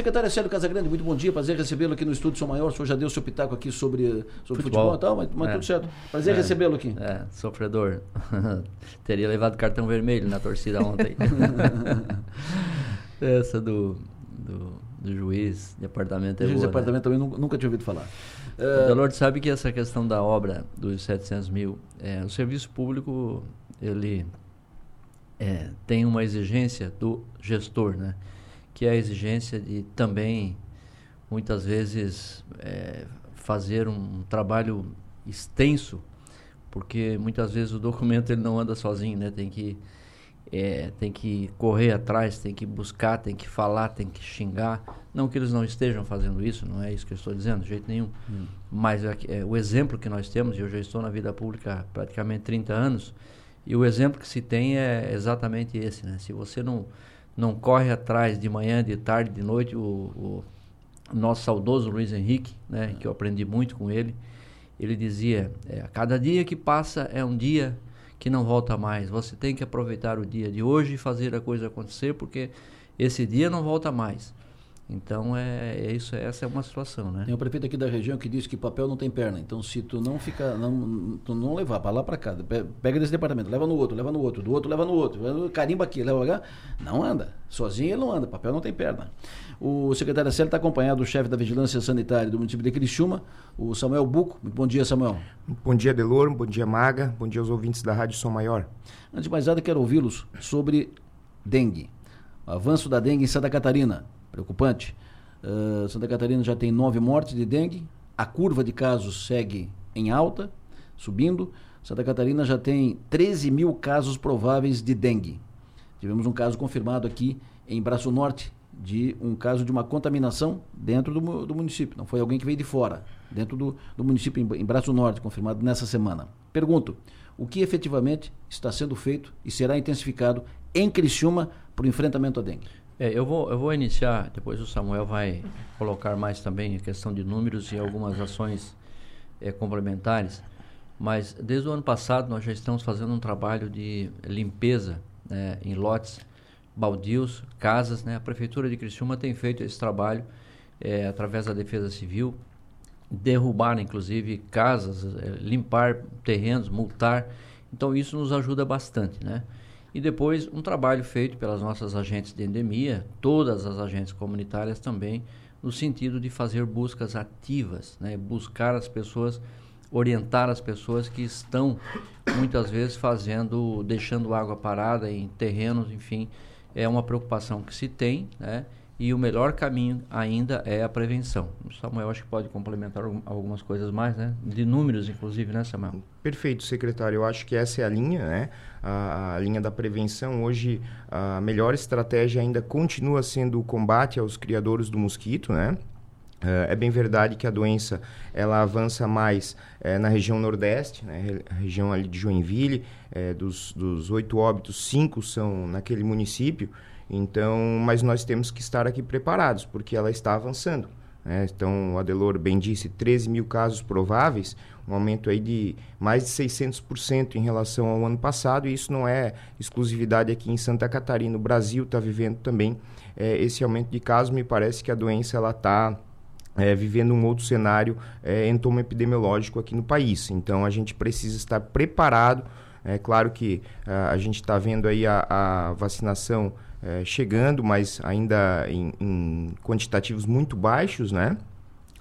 Secretário Célio Casagrande, muito bom dia. Prazer recebê-lo aqui no Estúdio São Maior. O senhor já deu seu pitaco aqui sobre, sobre futebol, e tal, mas, mas é. tudo certo. Prazer é. recebê-lo aqui. É, sofredor. Teria levado cartão vermelho na torcida ontem. Essa do, do, do, juiz de apartamento é juiz boa, de apartamento né? também nunca, tinha ouvido falar. O Delorde sabe que essa questão da obra dos 700 mil, é, o serviço público, ele é, tem uma exigência do gestor, né? Que é a exigência de também, muitas vezes, é, fazer um trabalho extenso, porque muitas vezes o documento ele não anda sozinho, né? Tem que, é, tem que correr atrás, tem que buscar, tem que falar, tem que xingar. Não que eles não estejam fazendo isso, não é isso que eu estou dizendo, de jeito nenhum. Hum. Mas é, é, o exemplo que nós temos, e eu já estou na vida pública há praticamente 30 anos, e o exemplo que se tem é exatamente esse, né? Se você não não corre atrás de manhã, de tarde, de noite. O, o nosso saudoso Luiz Henrique, né, que eu aprendi muito com ele, ele dizia: é, cada dia que passa é um dia que não volta mais. Você tem que aproveitar o dia de hoje e fazer a coisa acontecer, porque esse dia não volta mais. Então é, é, isso, essa é uma situação, né? Tem um prefeito aqui da região que diz que papel não tem perna. Então se tu não fica, não, tu não levar para lá para cá, pega desse departamento, leva no outro, leva no outro, do outro leva no outro, carimba aqui, leva lá, não anda. Sozinho ele não anda, papel não tem perna. O secretário Célio está acompanhado do chefe da Vigilância Sanitária do município de Criciúma, o Samuel Buco. Muito bom dia, Samuel. Bom dia, Delor, bom dia, Maga, bom dia aos ouvintes da Rádio Som Maior. Antes de mais nada, quero ouvi-los sobre dengue. O avanço da dengue em Santa Catarina preocupante. Uh, Santa Catarina já tem nove mortes de dengue, a curva de casos segue em alta, subindo. Santa Catarina já tem 13 mil casos prováveis de dengue. Tivemos um caso confirmado aqui em Braço Norte, de um caso de uma contaminação dentro do, do município. Não foi alguém que veio de fora, dentro do, do município, em, em Braço Norte, confirmado nessa semana. Pergunto, o que efetivamente está sendo feito e será intensificado em Criciúma para o enfrentamento à dengue? É, eu, vou, eu vou iniciar, depois o Samuel vai colocar mais também a questão de números e algumas ações é, complementares. Mas desde o ano passado nós já estamos fazendo um trabalho de limpeza né, em lotes, baldios, casas. Né? A Prefeitura de Criciúma tem feito esse trabalho é, através da Defesa Civil, derrubar inclusive casas, é, limpar terrenos, multar. Então isso nos ajuda bastante, né? E depois um trabalho feito pelas nossas agentes de endemia, todas as agentes comunitárias também, no sentido de fazer buscas ativas, né? buscar as pessoas, orientar as pessoas que estão muitas vezes fazendo, deixando água parada em terrenos, enfim, é uma preocupação que se tem, né? E o melhor caminho ainda é a prevenção. O Samuel acho que pode complementar algumas coisas mais, né? De números, inclusive, né, Samuel? Perfeito, secretário. Eu acho que essa é a linha, né? A, a, linha da prevenção. Hoje, a melhor estratégia ainda continua sendo o combate aos criadores do mosquito, né? É, é bem verdade que a doença ela avança mais é, na região nordeste, né, região ali de Joinville, é, dos, dos oito óbitos, cinco são naquele município, então, mas nós temos que estar aqui preparados, porque ela está avançando. Né? Então, o Adelor bem disse, 13 mil casos prováveis, um aumento aí de mais de 600% em relação ao ano passado, e isso não é exclusividade aqui em Santa Catarina. O Brasil está vivendo também é, esse aumento de casos. Me parece que a doença ela está é, vivendo um outro cenário é, entomoepidemiológico aqui no país. Então, a gente precisa estar preparado. É claro que a, a gente está vendo aí a, a vacinação é, chegando, mas ainda em, em, quantitativos muito baixos, né?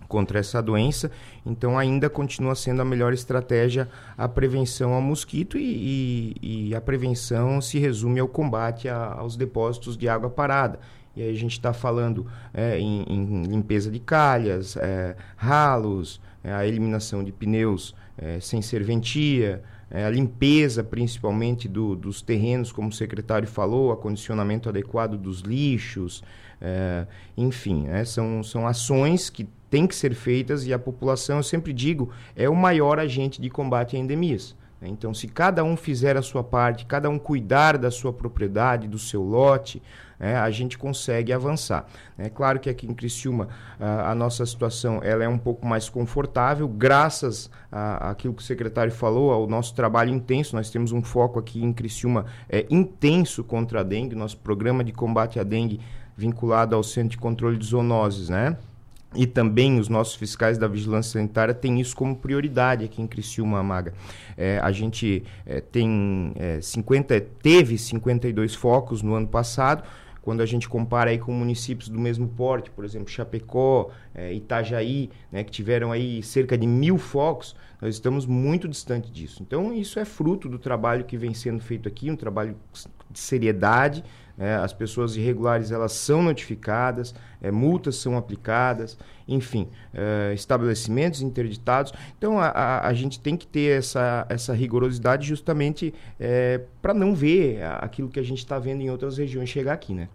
Contra essa doença, então ainda continua sendo a melhor estratégia a prevenção ao mosquito e, e, e a prevenção se resume ao combate a, aos depósitos de água parada. E aí a gente está falando é, em, em, limpeza de calhas, é, ralos, a eliminação de pneus sem serventia, é, a limpeza principalmente do, dos terrenos, como o secretário falou, acondicionamento adequado dos lixos, é, enfim, é, são, são ações que têm que ser feitas e a população, eu sempre digo, é o maior agente de combate a endemias. Então, se cada um fizer a sua parte, cada um cuidar da sua propriedade, do seu lote, é, a gente consegue avançar. É claro que aqui em Criciúma a, a nossa situação ela é um pouco mais confortável, graças àquilo que o secretário falou, ao nosso trabalho intenso. Nós temos um foco aqui em Criciúma é, intenso contra a dengue. Nosso programa de combate à dengue vinculado ao Centro de Controle de Zoonoses, né? E também os nossos fiscais da Vigilância Sanitária têm isso como prioridade aqui em Criciúma, Maga. É, a gente é, tem é, 50, teve 52 focos no ano passado, quando a gente compara aí com municípios do mesmo porte, por exemplo, Chapecó, é, Itajaí, né, que tiveram aí cerca de mil focos, nós estamos muito distante disso. Então, isso é fruto do trabalho que vem sendo feito aqui, um trabalho de seriedade, é, as pessoas irregulares elas são notificadas, é, multas são aplicadas, enfim, é, estabelecimentos interditados. Então a, a, a, gente tem que ter essa, essa rigorosidade justamente é, para não ver aquilo que a gente está vendo em outras regiões chegar aqui, né?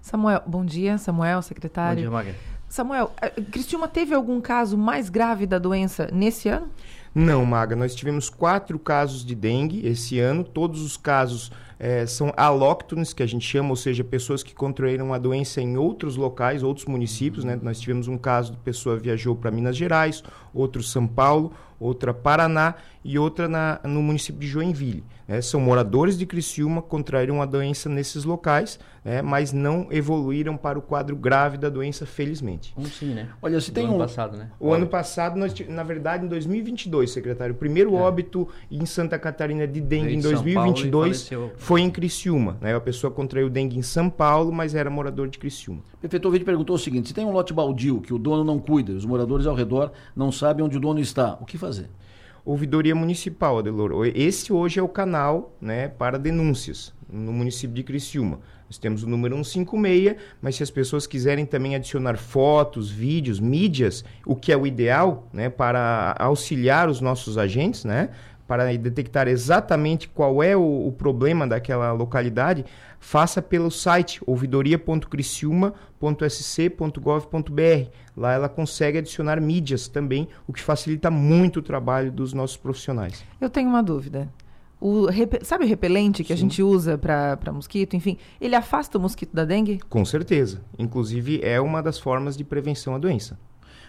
Samuel, bom dia, Samuel, secretário. Bom dia, Maga. Samuel, Cristiúma teve algum caso mais grave da doença nesse ano? Não, Maga, nós tivemos quatro casos de dengue esse ano, todos os casos é, são alóctones, que a gente chama, ou seja, pessoas que contraíram a doença em outros locais, outros municípios. Né? Nós tivemos um caso de pessoa viajou para Minas Gerais, outro São Paulo, outra Paraná e outra na, no município de Joinville. Né? São moradores de Criciúma, contraíram a doença nesses locais, né? mas não evoluíram para o quadro grave da doença, felizmente. Um sim, né? Olha, se tem ano um... passado, né? O Olha. ano passado, nós, na verdade, em 2022, secretário, o primeiro é. óbito em Santa Catarina de dengue em 2022 foi em Criciúma. Né? A pessoa contraiu dengue em São Paulo, mas era morador de Criciúma. Prefeito Ouvinte perguntou o seguinte, se tem um lote baldio que o dono não cuida, os moradores ao redor não sabem onde o dono está, o que fazer? Ouvidoria Municipal, Adelor. Esse hoje é o canal né, para denúncias no município de Criciúma. Nós temos o número 156, mas se as pessoas quiserem também adicionar fotos, vídeos, mídias, o que é o ideal né, para auxiliar os nossos agentes, né, para detectar exatamente qual é o, o, problema daquela localidade, faça pelo site ouvidoria.criciúma.sc.gov.br. Lá ela consegue adicionar mídias também, o que facilita muito o trabalho dos nossos profissionais. Eu tenho uma dúvida. O, sabe o repelente que Sim. a gente usa para mosquito? Enfim, ele afasta o mosquito da dengue? Com certeza. Inclusive, é uma das formas de prevenção à doença.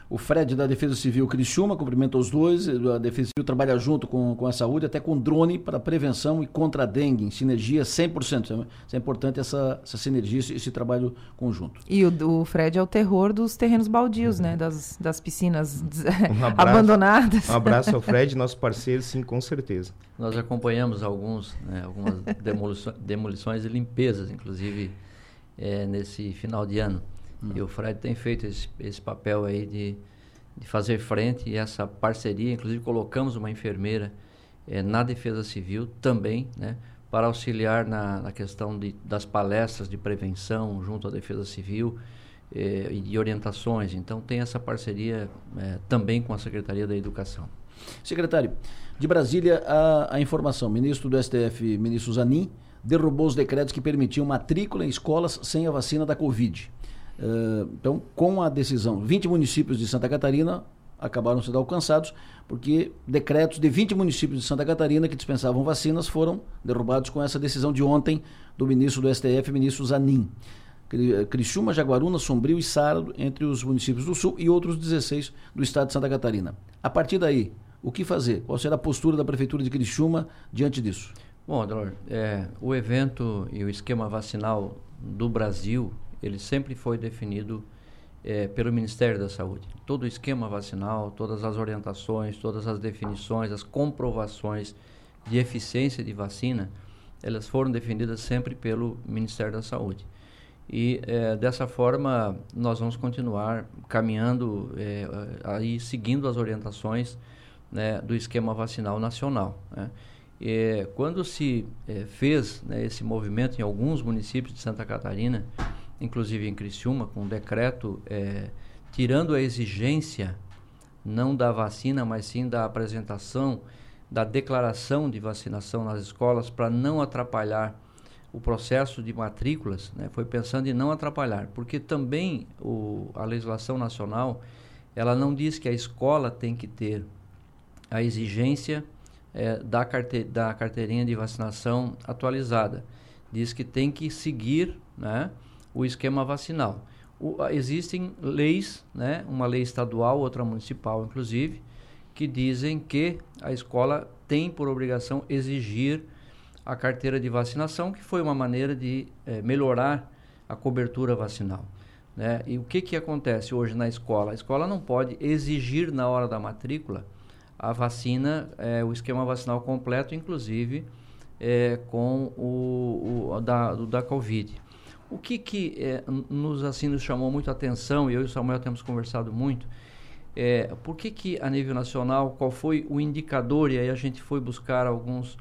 O Fred da Defesa Civil Criciúma cumprimenta os dois. A Defesa Civil trabalha junto com, com a saúde, até com drone para prevenção e contra a dengue, em sinergia 100%. Isso é importante essa, essa sinergia, esse, esse trabalho conjunto. E o, o, Fred é o terror dos terrenos baldios, né? Das, das piscinas um abraço, abandonadas. Um abraço ao Fred, nosso parceiro, sim, com certeza. Nós acompanhamos alguns, né, algumas demolições, demolições e limpezas, inclusive é, nesse final de ano. Hum. E o Fred tem feito esse, esse papel aí de, de fazer frente e essa parceria. Inclusive, colocamos uma enfermeira é, na Defesa Civil também, né? Para auxiliar na, na questão de, das palestras de prevenção junto à Defesa Civil é, e de orientações. Então, tem essa parceria é, também com a Secretaria da Educação. Secretário, de Brasília, a, a informação. Ministro do STF, ministro Zanin, derrubou os decretos que permitiam matrícula em escolas sem a vacina da Covid. Uh, então, com a decisão, 20 municípios de Santa Catarina acabaram sendo alcançados, porque decretos de 20 municípios de Santa Catarina que dispensavam vacinas foram derrubados com essa decisão de ontem do ministro do STF, ministro Zanin. Criciúma, Jaguaruna, Sombrio e Sara, entre os municípios do Sul e outros 16 do estado de Santa Catarina. A partir daí, o que fazer? Qual será a postura da Prefeitura de Criciúma diante disso? Bom, Adolor, é, o evento e o esquema vacinal do Brasil ele sempre foi definido é, pelo Ministério da Saúde. Todo o esquema vacinal, todas as orientações, todas as definições, as comprovações de eficiência de vacina, elas foram definidas sempre pelo Ministério da Saúde. E é, dessa forma nós vamos continuar caminhando é, aí seguindo as orientações né, do esquema vacinal nacional. Né? Quando se é, fez né, esse movimento em alguns municípios de Santa Catarina inclusive em Criciúma, com um decreto é, tirando a exigência não da vacina, mas sim da apresentação da declaração de vacinação nas escolas para não atrapalhar o processo de matrículas, né, foi pensando em não atrapalhar, porque também o, a legislação nacional ela não diz que a escola tem que ter a exigência é, da, carte, da carteirinha de vacinação atualizada. Diz que tem que seguir né, o esquema vacinal. O, existem leis, né, uma lei estadual, outra municipal, inclusive, que dizem que a escola tem por obrigação exigir a carteira de vacinação, que foi uma maneira de é, melhorar a cobertura vacinal. Né? E o que, que acontece hoje na escola? A escola não pode exigir na hora da matrícula a vacina, é, o esquema vacinal completo, inclusive é, com o, o da, da Covid. O que, que é, nos, assim, nos chamou muito a atenção, e eu e o Samuel temos conversado muito, é, por que, que a nível nacional, qual foi o indicador, e aí a gente foi buscar alguns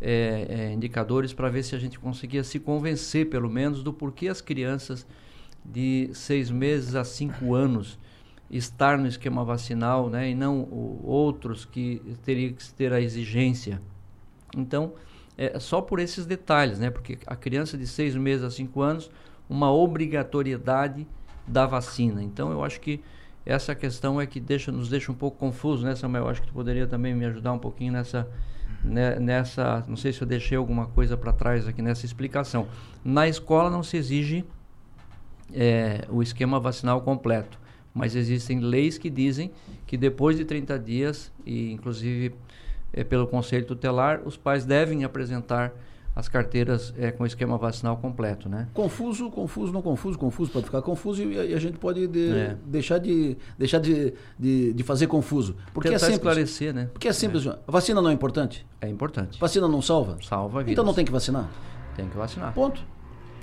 é, é, indicadores para ver se a gente conseguia se convencer, pelo menos, do porquê as crianças de seis meses a cinco anos estar no esquema vacinal, né, e não o, outros que teriam que ter a exigência. Então, é só por esses detalhes, né, porque a criança de seis meses a cinco anos, uma obrigatoriedade da vacina. Então, eu acho que essa questão é que deixa, nos deixa um pouco confuso, né, Samuel? Eu acho que tu poderia também me ajudar um pouquinho nessa, né, nessa, não sei se eu deixei alguma coisa para trás aqui nessa explicação. Na escola não se exige é, o esquema vacinal completo. Mas existem leis que dizem que depois de 30 dias, e inclusive é, pelo Conselho Tutelar, os pais devem apresentar as carteiras é, com esquema vacinal completo, né? Confuso, confuso, não confuso, confuso pode ficar confuso e, e a gente pode de, é. deixar, de, deixar de, de, de fazer confuso. Porque é Tentar é simples. esclarecer, né? Porque é simples. É. A vacina não é importante? É importante. Vacina não salva? Salva a vida. Então não tem que vacinar? Tem que vacinar. Ponto.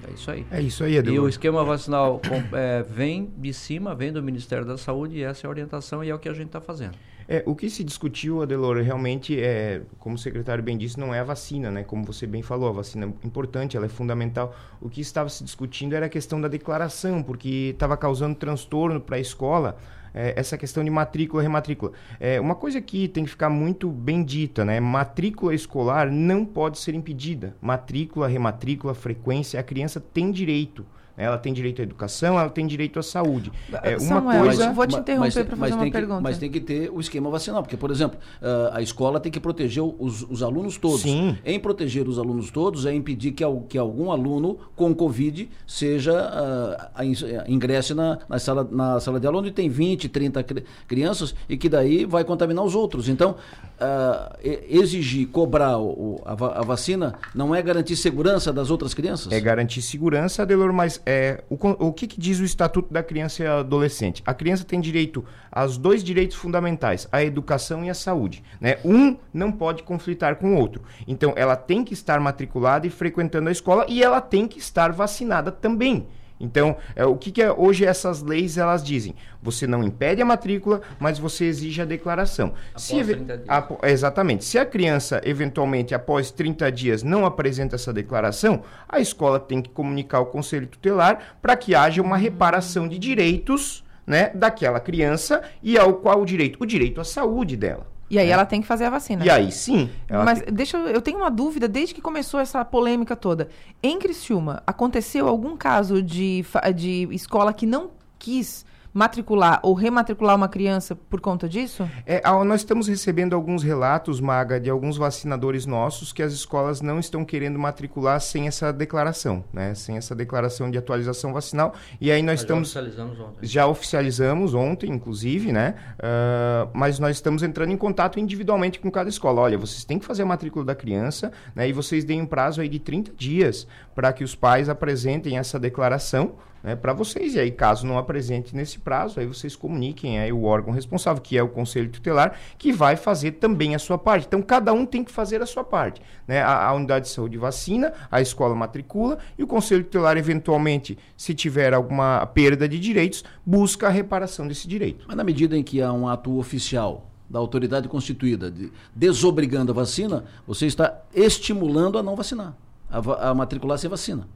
É isso aí. É isso aí, Edu. E o esquema vacinal é, vem de cima, vem do Ministério da Saúde e essa é a orientação e é o que a gente está fazendo. É, o que se discutiu, Adelor, realmente é, como o secretário bem disse, não é a vacina, né? Como você bem falou, a vacina é importante, ela é fundamental. O que estava se discutindo era a questão da declaração, porque estava causando transtorno para a escola é, essa questão de matrícula rematrícula. É, uma coisa que tem que ficar muito bem dita, né? Matrícula escolar não pode ser impedida. Matrícula, rematrícula, frequência, a criança tem direito. Ela tem direito à educação, ela tem direito à saúde. É, uma Samuel, coisa... vou te interromper para fazer uma que, pergunta. Mas tem que ter o esquema vacinal, porque, por exemplo, uh, a escola tem que proteger os, os alunos todos. Sim. Em proteger os alunos todos é impedir que, que algum aluno com Covid seja uh, ingresse na, na, sala, na sala de aula onde tem 20, 30 crianças e que daí vai contaminar os outros. Então, uh, exigir, cobrar o, a, a, vacina não é garantir segurança das outras crianças? É garantir segurança, Adelor, mas é, o, o que, que, diz o Estatuto da Criança e Adolescente? A criança tem direito aos dois direitos fundamentais, a educação e a saúde. Né? Um não pode conflitar com o outro. Então, ela tem que estar matriculada e frequentando a escola e ela tem que estar vacinada também. Então, é, o que, que é, hoje essas leis elas dizem? Você não impede a matrícula, mas você exige a declaração. Após Se, 30 dias. A, exatamente. Se a criança, eventualmente, após 30 dias, não apresenta essa declaração, a escola tem que comunicar ao conselho tutelar para que haja uma reparação de direitos né, daquela criança e ao qual o direito? O direito à saúde dela. E aí é. ela tem que fazer a vacina. E aí sim. Mas tem... deixa eu, eu tenho uma dúvida desde que começou essa polêmica toda. Em Criciúma, aconteceu algum caso de, de escola que não quis matricular ou rematricular uma criança por conta disso? É, nós estamos recebendo alguns relatos, Maga, de alguns vacinadores nossos que as escolas não estão querendo matricular sem essa declaração, né? Sem essa declaração de atualização vacinal. E aí nós, estamos. Já oficializamos ontem. Já oficializamos ontem, inclusive, né? Uh, mas nós estamos entrando em contato individualmente com cada escola. Olha, vocês têm que fazer a matrícula da criança, né? E vocês deem um prazo aí de 30 dias para que os pais apresentem essa declaração né, para vocês. E aí, caso não apresente nesse prazo, aí vocês comuniquem aí o órgão responsável, que é o Conselho Tutelar, que vai fazer também a sua parte. Então, cada um tem que fazer a sua parte. Né? A, a unidade de saúde vacina, a escola matricula e o Conselho Tutelar, eventualmente, se tiver alguma perda de direitos, busca a reparação desse direito. Mas na medida em que há um ato oficial da autoridade constituída de, desobrigando a vacina, você está estimulando a não vacinar, a, a matricular sem vacina.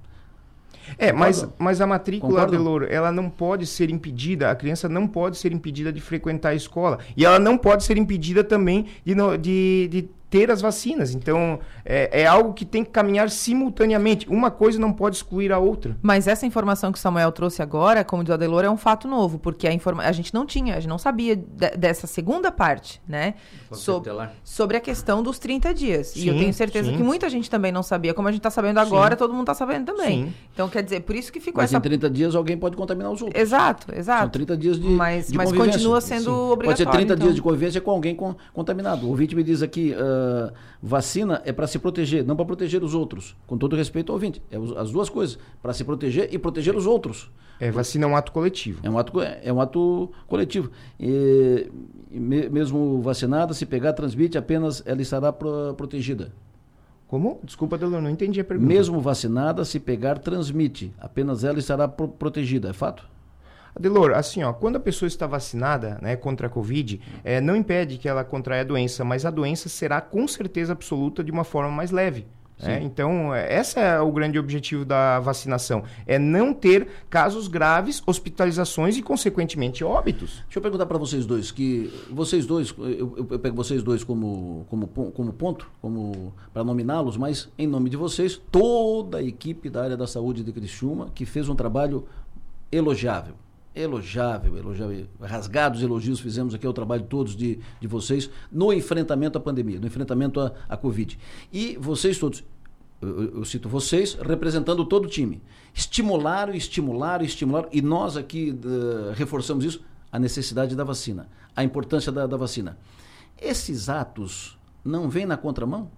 É, mas, mas a matrícula, Deloro, ela não pode ser impedida, a criança não pode ser impedida de frequentar a escola. E ela não pode ser impedida também de, de, de ter as vacinas. Então, é, é, algo que tem que caminhar simultaneamente. Uma coisa não pode excluir a outra. Mas essa informação que o Samuel trouxe agora, como diz o Adelor, é um fato novo, porque a, informa a gente não tinha, a gente não sabia de dessa segunda parte, né? So sobre a questão dos 30 dias. Sim, e eu tenho certeza sim. que muita gente também não sabia. Como a gente está sabendo agora, sim. todo mundo está sabendo também. Então, quer dizer, por isso que ficou mas essa... em 30 dias alguém pode contaminar os outros. Exato, exato. São 30 dias de Mas, de mas continua sendo obrigatório. Pode ser 30 então. dias de convivência com alguém com, contaminado. O ouvinte me diz aqui... Uh, uh, vacina é para se proteger, não para proteger os outros. Com todo respeito ao ouvinte. É as duas coisas. Para se proteger e proteger os outros. É, vacina é um ato coletivo. É um ato, é um ato coletivo. E, mesmo vacinada, se pegar, transmite, apenas ela estará pro, protegida. Como? Desculpa, Delor, não entendi a pergunta. Mesmo vacinada, se pegar, transmite. Apenas ela estará pro, protegida. É fato? Adelor, assim, ó, quando a pessoa está vacinada né, contra a Covid, é, não impede que ela contraia a doença, mas a doença será com certeza absoluta de uma forma mais leve. É, então, esse é o grande objetivo da vacinação: é não ter casos graves, hospitalizações e, consequentemente, óbitos. Deixa eu perguntar para vocês dois, que vocês dois, eu, eu, pego vocês dois como, como, como ponto, como para nominá-los, mas em nome de vocês, toda a equipe da área da saúde de Criciúma, que fez um trabalho elogiável elogiável, elogiável, rasgados elogios fizemos aqui ao trabalho todos de, de vocês no enfrentamento à pandemia, no enfrentamento à, à Covid. E vocês todos, eu, eu, cito vocês, representando todo o time, estimularam, estimularam, estimularam, e nós aqui uh, reforçamos isso, a necessidade da vacina, a importância da, da vacina. Esses atos não vêm na contramão?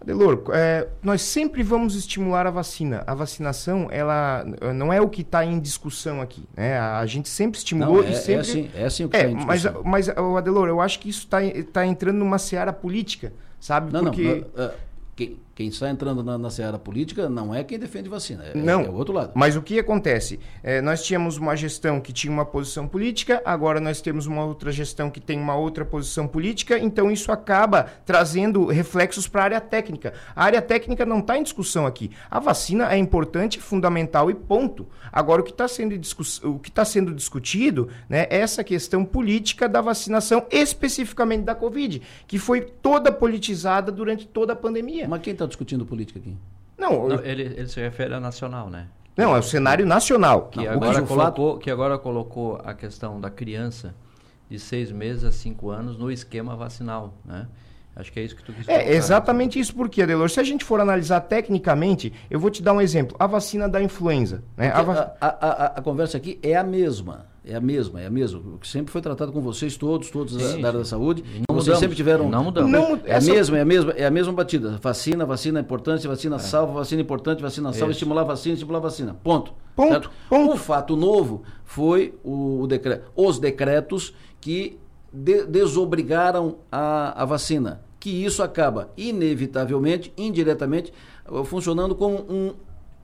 Adelor, é, nós sempre vamos estimular a vacina. A vacinação, ela não é o que está em discussão aqui. Né? A gente sempre estimulou não, é, e sempre... É assim, é assim o que é, tá em mas, mas, Adelor, eu acho que isso está tá entrando numa seara política, sabe? Não, Porque... não. Uh, quem, quem está entrando na, na seara política não é quem defende vacina, é, não, é o outro lado. Mas o que acontece? É, nós tínhamos uma gestão que tinha uma posição política, agora nós temos uma outra gestão que tem uma outra posição política, então isso acaba trazendo reflexos para a área técnica. A área técnica não está em discussão aqui. A vacina é importante, fundamental e ponto. Agora, o que está sendo, o que tá sendo discutido né, é essa questão política da vacinação, especificamente da Covid, que foi toda politizada durante toda a pandemia. Mas quem está discutindo política aqui? Não, Não ele, ele se refere a nacional, né? Não, é o cenário nacional. Que, agora, colocou, que agora colocou a questão da criança de seis meses a cinco anos no esquema vacinal, né? Acho que é isso que tu quis É exatamente isso porque, Adelor, se a gente for analisar tecnicamente, eu vou te dar um exemplo. A vacina da influenza. Né? A, vac... a, a, a, conversa aqui é a mesma. É a mesma, é a mesma. O que sempre foi tratado com vocês todos, todos sim, da área da saúde. Não vocês mudamos, sempre tiveram. Não mudamos. Não, é essa... a mesma, é a mesma, é a mesma batida. Vacina, vacina é importante, vacina é. salva, vacina é importante, vacina salva, estimular vacina, estimular vacina. Ponto. Ponto. Ponto. O fato novo foi o, o decreto, os decretos que de, desobrigaram a, a vacina. Que isso acaba, inevitavelmente, indiretamente, funcionando como um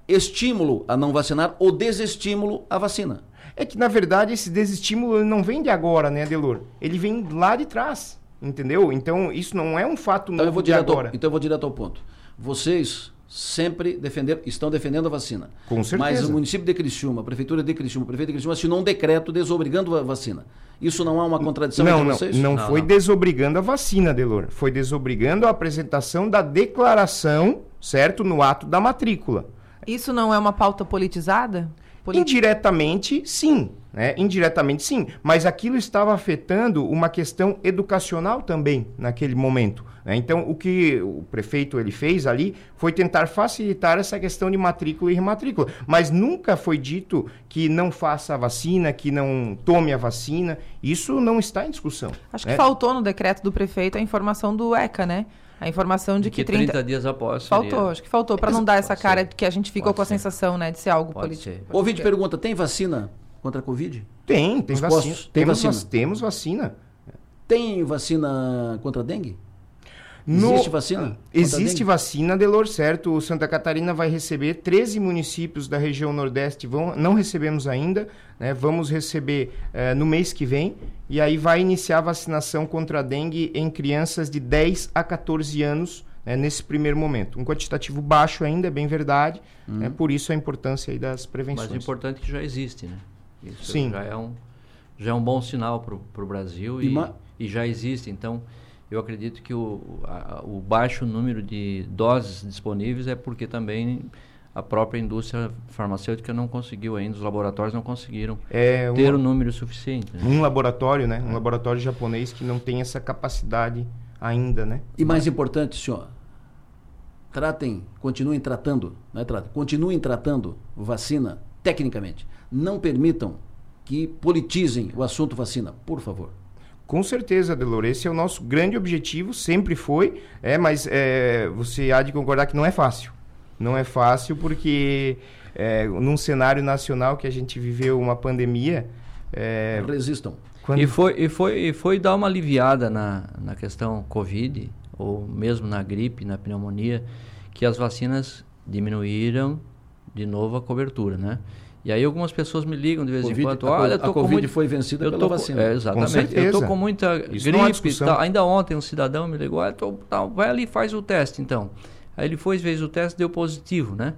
estímulo a não vacinar ou desestímulo à vacina. É que, na verdade, esse desestímulo não vem de agora, né, Delor? Ele vem lá de trás, entendeu? Então, isso não é um fato então, novo de agora. Ao, então, eu vou direto ao ponto. Vocês sempre defender, estão defendendo a vacina. Com certeza. Mas o município de Criciúma, a prefeitura de Criciúma, o prefeito de Criciúma assinou um decreto desobrigando a vacina. Isso não é uma contradição não, entre vocês? Não, não foi não. desobrigando a vacina, Delor. Foi desobrigando a apresentação da declaração, certo, no ato da matrícula. Isso não é uma pauta politizada? Indiretamente, sim. Né? Indiretamente, sim. Mas aquilo estava afetando uma questão educacional também naquele momento. Né? Então, o que o prefeito ele fez ali foi tentar facilitar essa questão de matrícula e rematrícula. Mas nunca foi dito que não faça a vacina, que não tome a vacina. Isso não está em discussão. Acho né? que faltou no decreto do prefeito a informação do ECA, né? A informação de que, que 30... 30 dias após. Seria... Faltou, acho que faltou, para não dar essa cara ser. que a gente ficou Pode com a ser. sensação né, de ser algo Pode político. Ser. Ouvinte pergunta: tem vacina contra a Covid? Tem, tem Os vacina. Postos, tem temos vacina. temos vacina. Tem vacina contra a dengue? No, existe vacina? Existe vacina, Delor, certo? O Santa Catarina vai receber 13 municípios da região Nordeste, vão, não recebemos ainda, né? vamos receber uh, no mês que vem, e aí vai iniciar a vacinação contra a dengue em crianças de 10 a 14 anos, né? nesse primeiro momento. Um quantitativo baixo ainda, é bem verdade, hum. né? por isso a importância aí das prevenções. Mas o importante é que já existe, né? Isso Sim. já é um, já é um bom sinal para o Brasil e, e, e já existe, então eu acredito que o, a, o baixo número de doses disponíveis é porque também a própria indústria farmacêutica não conseguiu ainda, os laboratórios não conseguiram é ter o um número suficiente. Né? Um laboratório, né? Um laboratório japonês que não tem essa capacidade ainda, né? E mais importante, senhor, tratem, continuem tratando, não é tratem, continuem tratando vacina tecnicamente. Não permitam que politizem o assunto vacina, por favor. Com certeza, Delor. Esse é o nosso grande objetivo, sempre foi. É, mas é, você há de concordar que não é fácil. Não é fácil porque é, num cenário nacional que a gente viveu uma pandemia. É, Resistam. Quando... E, foi, e, foi, e foi dar uma aliviada na, na questão Covid, ou mesmo na gripe, na pneumonia, que as vacinas diminuíram de novo a cobertura, né? E aí algumas pessoas me ligam de vez COVID, em quando, olha, a, a Covid muito... foi vencida eu pela tô, vacina. É, exatamente. eu estou com muita Isso gripe, tá, ainda ontem um cidadão me ligou, ah, tô, tá, vai ali e faz o teste então. Aí ele foi, fez o teste, deu positivo, né?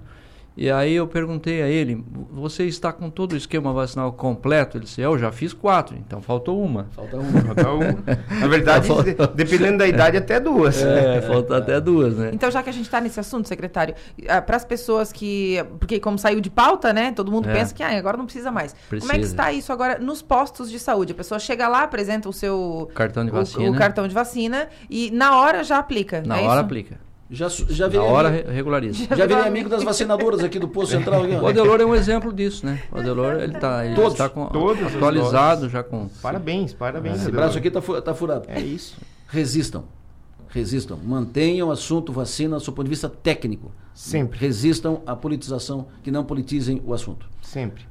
E aí eu perguntei a ele, você está com todo o esquema vacinal completo? Ele disse, eu já fiz quatro, então faltou uma. Falta uma. Falta uma. Na verdade, dependendo da idade, até duas. É, falta até duas, né? Então, já que a gente está nesse assunto, secretário, ah, para as pessoas que... Porque como saiu de pauta, né? Todo mundo é. pensa que ah, agora não precisa mais. Precisa. Como é que está isso agora nos postos de saúde? A pessoa chega lá, apresenta o seu... Cartão de vacina. O, o cartão de vacina e na hora já aplica, Na é hora isso? aplica. Já, já virei Na hora amigo, regulariza. Já, já virei amigo das vacinadoras aqui do Posto Central. o Adelor é um exemplo disso, né? O Adelor, ele está ele todos, com, todos atualizado já com... Parabéns, parabéns. Esse braço aqui está tá furado. É isso. Resistam. Resistam. Mantenham o assunto vacina do ponto de vista técnico. Sempre. Resistam à politização, que não politizem o assunto. Sempre.